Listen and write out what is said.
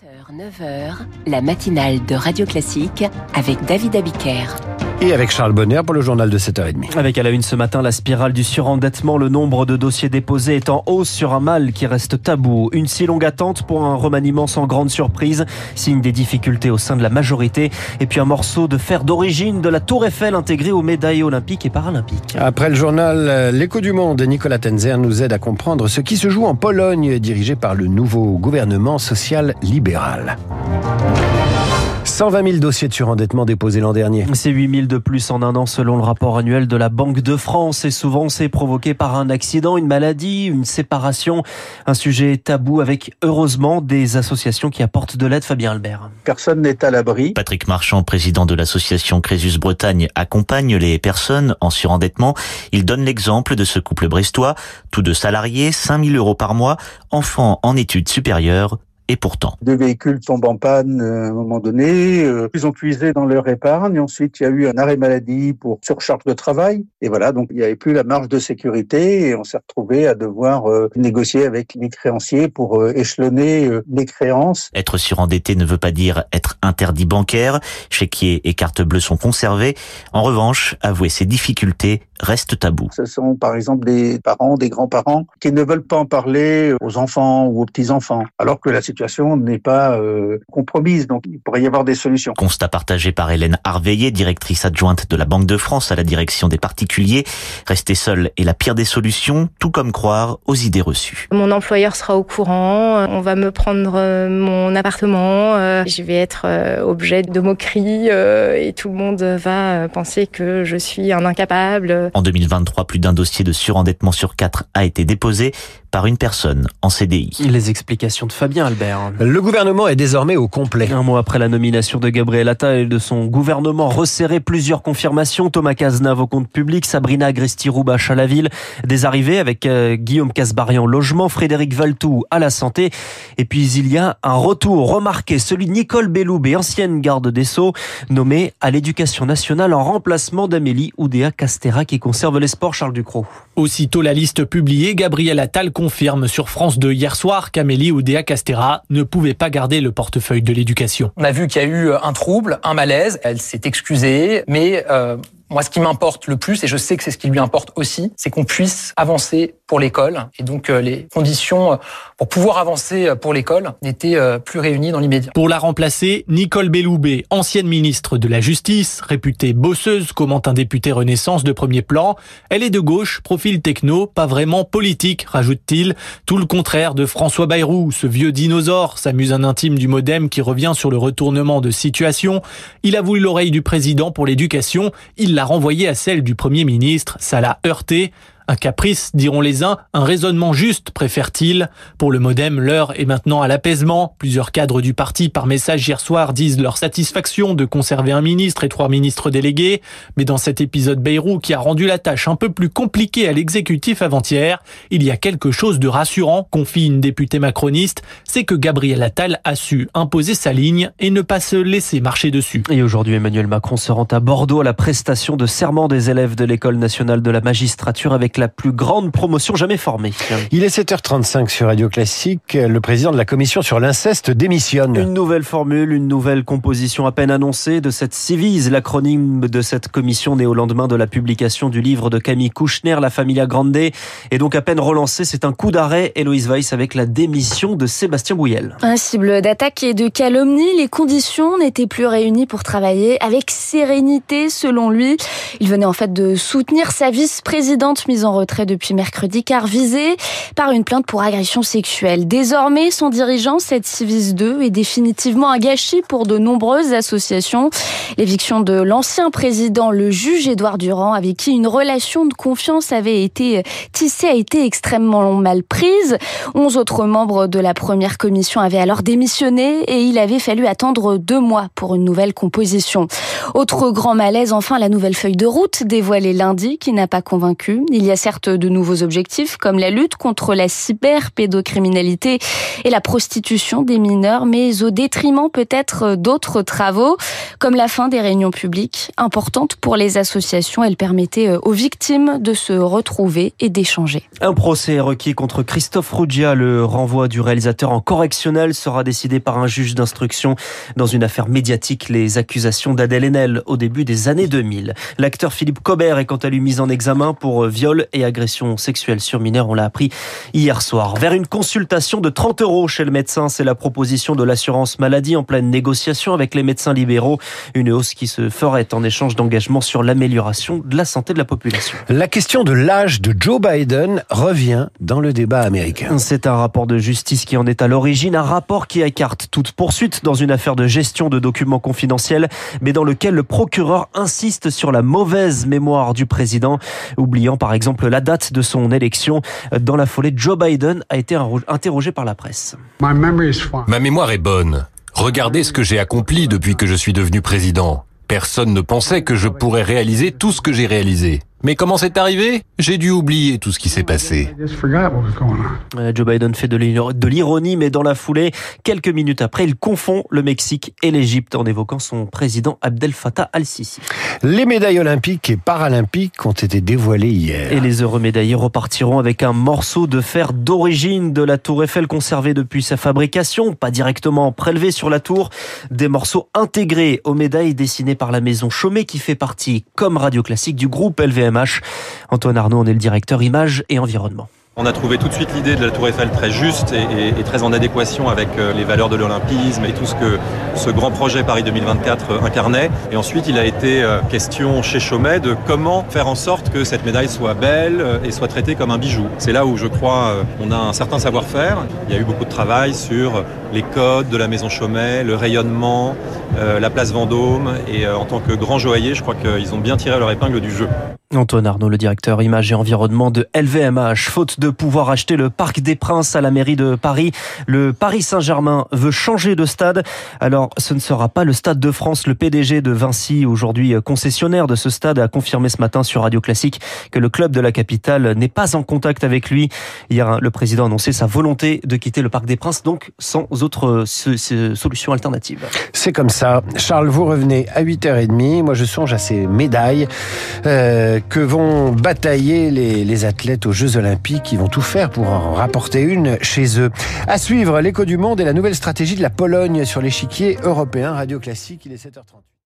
7h, 9h, la matinale de Radio Classique avec David Abiker. Et avec Charles Bonner pour le journal de 7h30. Avec à la une ce matin la spirale du surendettement, le nombre de dossiers déposés est en hausse sur un mal qui reste tabou. Une si longue attente pour un remaniement sans grande surprise, signe des difficultés au sein de la majorité. Et puis un morceau de fer d'origine de la Tour Eiffel intégré aux médailles olympiques et paralympiques. Après le journal euh, L'écho du monde, Nicolas Tenzer nous aide à comprendre ce qui se joue en Pologne, dirigé par le nouveau gouvernement social libéral. 120 000 dossiers de surendettement déposés l'an dernier. C'est 8 000 de plus en un an selon le rapport annuel de la Banque de France. Et souvent, c'est provoqué par un accident, une maladie, une séparation. Un sujet tabou avec, heureusement, des associations qui apportent de l'aide. Fabien Albert. Personne n'est à l'abri. Patrick Marchand, président de l'association Crésus Bretagne, accompagne les personnes en surendettement. Il donne l'exemple de ce couple brestois, tous deux salariés, 5 000 euros par mois, enfants en études supérieures, et pourtant. Deux véhicules tombent en panne euh, à un moment donné. Euh, ils ont puisé dans leur épargne. Ensuite, il y a eu un arrêt maladie pour surcharge de travail. Et voilà, donc il n'y avait plus la marge de sécurité et on s'est retrouvé à devoir euh, négocier avec les créanciers pour échelonner les créances. Être surendetté ne veut pas dire être interdit bancaire. Chéquier et carte bleue sont conservés. En revanche, avouer ses difficultés reste tabou. Ce sont par exemple des parents, des grands-parents qui ne veulent pas en parler aux enfants ou aux petits-enfants, alors que la situation n'est pas euh, compromise. Donc il pourrait y avoir des solutions. Constat partagé par Hélène Harveillé, directrice adjointe de la Banque de France à la direction des particuliers. Rester seul est la pire des solutions, tout comme croire aux idées reçues. Mon employeur sera au courant, on va me prendre euh, mon appartement, euh, je vais être objet de moqueries et tout le monde va penser que je suis un incapable. En 2023, plus d'un dossier de surendettement sur quatre a été déposé par une personne en CDI. Les explications de Fabien Albert. Le gouvernement est désormais au complet. Un mois après la nomination de Gabriel Attal et de son gouvernement resserré, plusieurs confirmations. Thomas Cazenave au compte public, Sabrina Agresti-Roubache à la ville, des arrivées avec euh, Guillaume Casbarian logement, Frédéric Valtou à la santé. Et puis il y a un retour remarqué, celui de Nicole Belloubet, ancienne garde des Sceaux, nommée à l'éducation nationale en remplacement d'Amélie Oudéa Castera qui conserve les sports Charles Ducrot. Aussitôt la liste publiée, Gabriel Attal confirme sur France 2 hier soir qu'Amélie Oudéa Castera ne pouvait pas garder le portefeuille de l'éducation. On a vu qu'il y a eu un trouble, un malaise. Elle s'est excusée, mais euh, moi, ce qui m'importe le plus, et je sais que c'est ce qui lui importe aussi, c'est qu'on puisse avancer pour l'école. Et donc, euh, les conditions euh, pour pouvoir avancer euh, pour l'école n'étaient plus réunies dans l'immédiat. Pour la remplacer, Nicole Belloubet, ancienne ministre de la Justice, réputée bosseuse, commente un député Renaissance de premier plan. Elle est de gauche, profil techno, pas vraiment politique, rajoute-t-il. Tout le contraire de François Bayrou, ce vieux dinosaure, s'amuse un intime du modem qui revient sur le retournement de situation. Il a voulu l'oreille du président pour l'éducation. Il l'a renvoyé à celle du Premier ministre. Ça l'a heurté. Un caprice, diront les uns, un raisonnement juste, préfère-t-il. Pour le modem, l'heure est maintenant à l'apaisement. Plusieurs cadres du parti, par message hier soir, disent leur satisfaction de conserver un ministre et trois ministres délégués. Mais dans cet épisode Beyrouth qui a rendu la tâche un peu plus compliquée à l'exécutif avant-hier, il y a quelque chose de rassurant, confie une députée macroniste, c'est que Gabriel Attal a su imposer sa ligne et ne pas se laisser marcher dessus. Et aujourd'hui, Emmanuel Macron se rend à Bordeaux à la prestation de serment des élèves de l'École nationale de la magistrature avec la plus grande promotion jamais formée. Il est 7h35 sur Radio Classique. Le président de la commission sur l'inceste démissionne. Une nouvelle formule, une nouvelle composition à peine annoncée de cette Civise, l'acronyme de cette commission née au lendemain de la publication du livre de Camille Kouchner, La Familia Grande, est donc à peine relancée. C'est un coup d'arrêt, Héloïse Weiss, avec la démission de Sébastien Bouillel. Un cible d'attaque et de calomnie, les conditions n'étaient plus réunies pour travailler avec sérénité, selon lui. Il venait en fait de soutenir sa vice-présidente mise en retrait depuis mercredi car visé par une plainte pour agression sexuelle. Désormais, son dirigeant, cette Civis 2, est définitivement un gâchis pour de nombreuses associations. L'éviction de l'ancien président, le juge Édouard Durand, avec qui une relation de confiance avait été tissée, a été extrêmement mal prise. Onze autres membres de la première commission avaient alors démissionné et il avait fallu attendre deux mois pour une nouvelle composition. Autre grand malaise, enfin, la nouvelle feuille de route dévoilée lundi qui n'a pas convaincu. Il y y a certes de nouveaux objectifs comme la lutte contre la cyberpédocriminalité et la prostitution des mineurs, mais au détriment peut-être d'autres travaux, comme la fin des réunions publiques importantes pour les associations. Elles permettaient aux victimes de se retrouver et d'échanger. Un procès requis contre Christophe Ruggia. Le renvoi du réalisateur en correctionnel sera décidé par un juge d'instruction dans une affaire médiatique, les accusations d'Adèle Haenel au début des années 2000. L'acteur Philippe Cobert est quant à lui mis en examen pour viol et agression sexuelle sur mineur. On l'a appris hier soir. Vers une consultation de 30 euros chez le médecin, c'est la proposition de l'assurance maladie en pleine négociation avec les médecins libéraux. Une hausse qui se ferait en échange d'engagement sur l'amélioration de la santé de la population. La question de l'âge de Joe Biden revient dans le débat américain. C'est un rapport de justice qui en est à l'origine, un rapport qui écarte toute poursuite dans une affaire de gestion de documents confidentiels, mais dans lequel le procureur insiste sur la mauvaise mémoire du président, oubliant par exemple la date de son élection. Dans la foulée, Joe Biden a été interrogé par la presse. Ma mémoire est bonne. Regardez ce que j'ai accompli depuis que je suis devenu président. Personne ne pensait que je pourrais réaliser tout ce que j'ai réalisé. Mais comment c'est arrivé? J'ai dû oublier tout ce qui s'est passé. Joe Biden fait de l'ironie, mais dans la foulée, quelques minutes après, il confond le Mexique et l'Égypte en évoquant son président Abdel Fattah al-Sisi. Les médailles olympiques et paralympiques ont été dévoilées hier. Et les heureux médaillés repartiront avec un morceau de fer d'origine de la tour Eiffel conservé depuis sa fabrication, pas directement prélevé sur la tour, des morceaux intégrés aux médailles dessinées par la maison Chaumet qui fait partie, comme Radio Classique, du groupe LVM Antoine Arnaud en est le directeur image et environnement. On a trouvé tout de suite l'idée de la Tour Eiffel très juste et, et, très en adéquation avec euh, les valeurs de l'olympisme et tout ce que ce grand projet Paris 2024 incarnait. Et ensuite, il a été euh, question chez Chaumet de comment faire en sorte que cette médaille soit belle euh, et soit traitée comme un bijou. C'est là où je crois on a un certain savoir-faire. Il y a eu beaucoup de travail sur les codes de la maison Chaumet, le rayonnement, la place Vendôme. Et en tant que grand joaillier, je crois qu'ils ont bien tiré leur épingle du jeu. Antoine Arnaud, le directeur image et environnement de LVMH. Faute de pouvoir acheter le Parc des Princes à la mairie de Paris, le Paris Saint-Germain veut changer de stade. Alors, ce ne sera pas le Stade de France. Le PDG de Vinci, aujourd'hui concessionnaire de ce stade, a confirmé ce matin sur Radio Classique que le club de la capitale n'est pas en contact avec lui. Hier, le président a annoncé sa volonté de quitter le Parc des Princes, donc sans autre solution alternative. C'est comme ça. Charles, vous revenez à 8h30. Moi, je songe à ces médailles. Euh, que vont batailler les, athlètes aux Jeux Olympiques, qui vont tout faire pour en rapporter une chez eux. À suivre, l'écho du monde et la nouvelle stratégie de la Pologne sur l'échiquier européen. Radio Classique, il est 7h38.